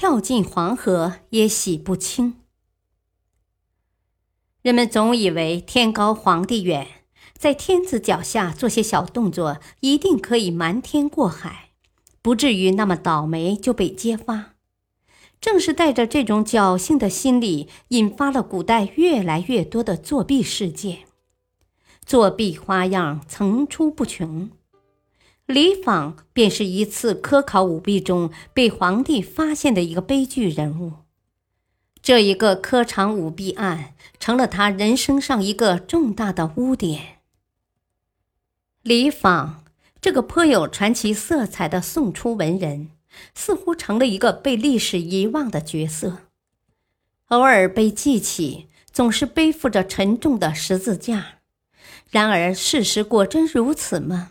跳进黄河也洗不清。人们总以为天高皇帝远，在天子脚下做些小动作，一定可以瞒天过海，不至于那么倒霉就被揭发。正是带着这种侥幸的心理，引发了古代越来越多的作弊事件，作弊花样层出不穷。李访便是一次科考舞弊中被皇帝发现的一个悲剧人物。这一个科场舞弊案成了他人生上一个重大的污点。李访这个颇有传奇色彩的宋初文人，似乎成了一个被历史遗忘的角色，偶尔被记起，总是背负着沉重的十字架。然而，事实果真如此吗？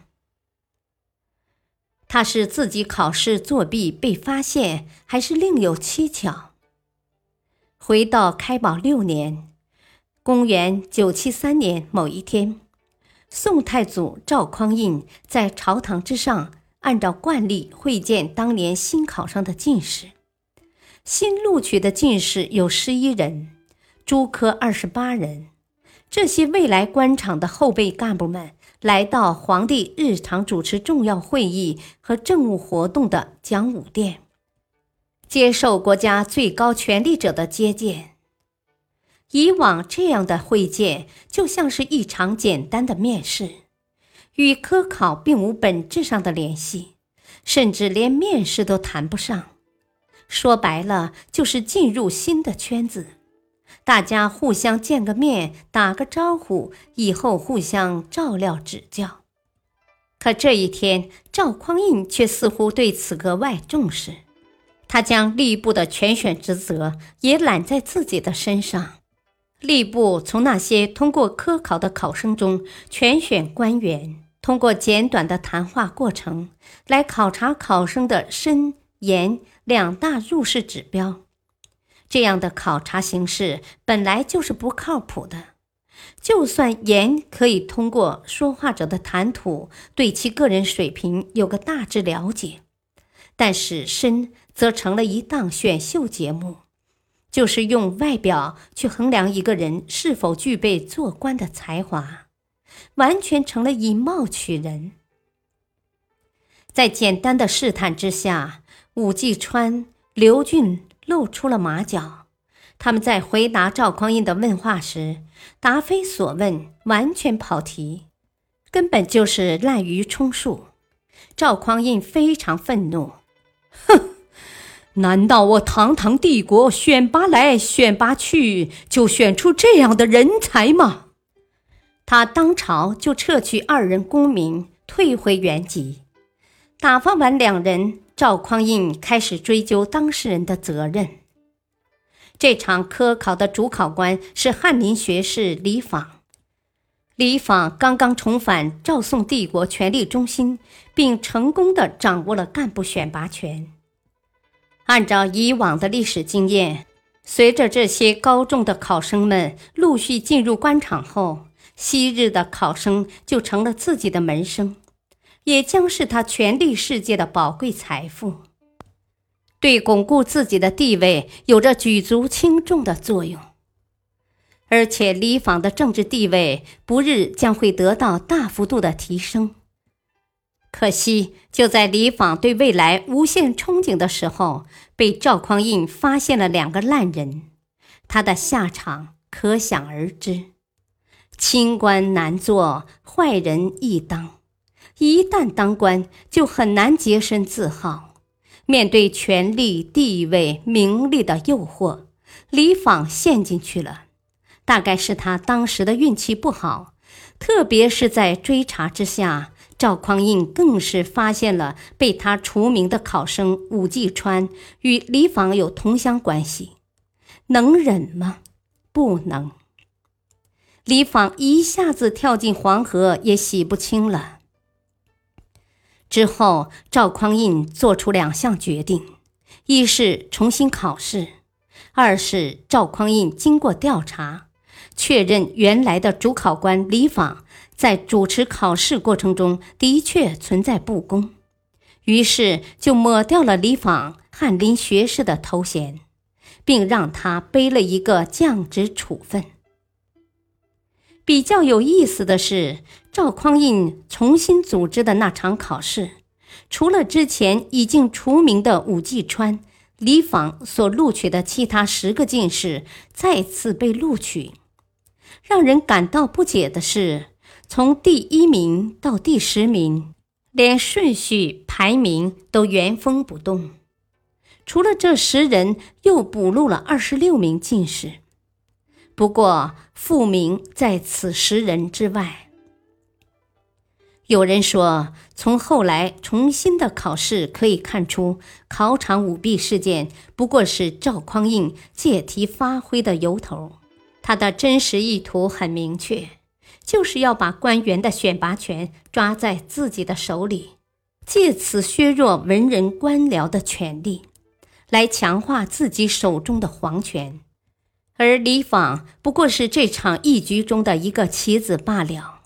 他是自己考试作弊被发现，还是另有蹊跷？回到开宝六年，公元九七三年某一天，宋太祖赵匡胤在朝堂之上，按照惯例会见当年新考上的进士。新录取的进士有十一人，诸科二十八人。这些未来官场的后备干部们。来到皇帝日常主持重要会议和政务活动的讲武殿，接受国家最高权力者的接见。以往这样的会见就像是一场简单的面试，与科考并无本质上的联系，甚至连面试都谈不上。说白了，就是进入新的圈子。大家互相见个面，打个招呼，以后互相照料指教。可这一天，赵匡胤却似乎对此格外重视，他将吏部的全选职责也揽在自己的身上。吏部从那些通过科考的考生中全选官员，通过简短的谈话过程来考察考生的身言两大入仕指标。这样的考察形式本来就是不靠谱的。就算言可以通过说话者的谈吐对其个人水平有个大致了解，但是身则成了一档选秀节目，就是用外表去衡量一个人是否具备做官的才华，完全成了以貌取人。在简单的试探之下，武继川、刘俊。露出了马脚，他们在回答赵匡胤的问话时，答非所问，完全跑题，根本就是滥竽充数。赵匡胤非常愤怒，哼，难道我堂堂帝国选拔来选拔去，就选出这样的人才吗？他当朝就撤去二人功名，退回原籍。打发完两人。赵匡胤开始追究当事人的责任。这场科考的主考官是翰林学士李访。李访刚刚重返赵宋帝国权力中心，并成功的掌握了干部选拔权。按照以往的历史经验，随着这些高中的考生们陆续进入官场后，昔日的考生就成了自己的门生。也将是他权力世界的宝贵财富，对巩固自己的地位有着举足轻重的作用。而且李访的政治地位不日将会得到大幅度的提升。可惜，就在李访对未来无限憧憬的时候，被赵匡胤发现了两个烂人，他的下场可想而知。清官难做，坏人易当。一旦当官，就很难洁身自好。面对权力、地位、名利的诱惑，李昉陷进去了。大概是他当时的运气不好，特别是在追查之下，赵匡胤更是发现了被他除名的考生武继川与李昉有同乡关系。能忍吗？不能。李昉一下子跳进黄河，也洗不清了。之后，赵匡胤做出两项决定：一是重新考试，二是赵匡胤经过调查，确认原来的主考官李昉在主持考试过程中的确存在不公，于是就抹掉了李昉翰林学士的头衔，并让他背了一个降职处分。比较有意思的是，赵匡胤重新组织的那场考试，除了之前已经除名的武季川、李昉所录取的其他十个进士再次被录取。让人感到不解的是，从第一名到第十名，连顺序排名都原封不动。除了这十人，又补录了二十六名进士。不过，复名在此十人之外。有人说，从后来重新的考试可以看出，考场舞弊事件不过是赵匡胤借题发挥的由头。他的真实意图很明确，就是要把官员的选拔权抓在自己的手里，借此削弱文人官僚的权力，来强化自己手中的皇权。而李昉不过是这场义局中的一个棋子罢了。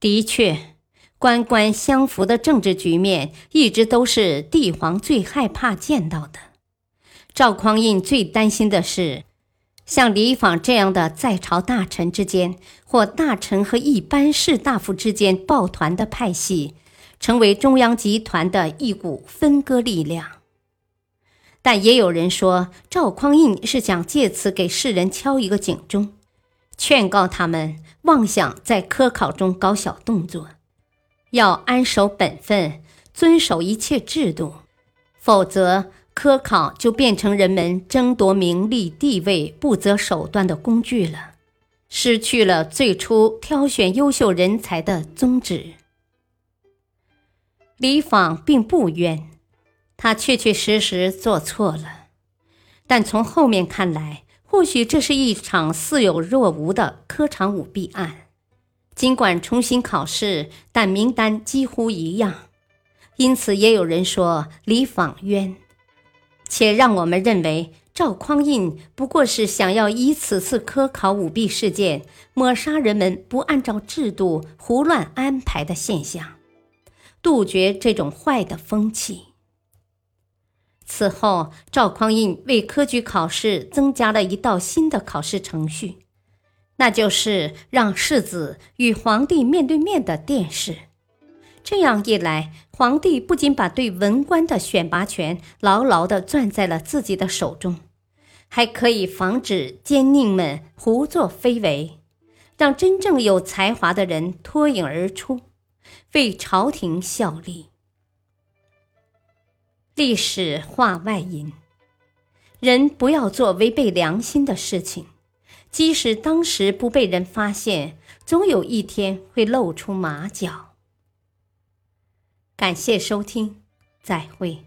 的确，官官相扶的政治局面一直都是帝皇最害怕见到的。赵匡胤最担心的是，像李昉这样的在朝大臣之间，或大臣和一般士大夫之间抱团的派系，成为中央集团的一股分割力量。但也有人说，赵匡胤是想借此给世人敲一个警钟，劝告他们妄想在科考中搞小动作，要安守本分，遵守一切制度，否则科考就变成人们争夺名利地位不择手段的工具了，失去了最初挑选优秀人才的宗旨。李昉并不冤。他确确实实做错了，但从后面看来，或许这是一场似有若无的科场舞弊案。尽管重新考试，但名单几乎一样，因此也有人说李昉冤。且让我们认为赵匡胤不过是想要以此次科考舞弊事件抹杀人们不按照制度胡乱安排的现象，杜绝这种坏的风气。此后，赵匡胤为科举考试增加了一道新的考试程序，那就是让世子与皇帝面对面的殿试。这样一来，皇帝不仅把对文官的选拔权牢牢地攥在了自己的手中，还可以防止奸佞们胡作非为，让真正有才华的人脱颖而出，为朝廷效力。历史话外音：人不要做违背良心的事情，即使当时不被人发现，总有一天会露出马脚。感谢收听，再会。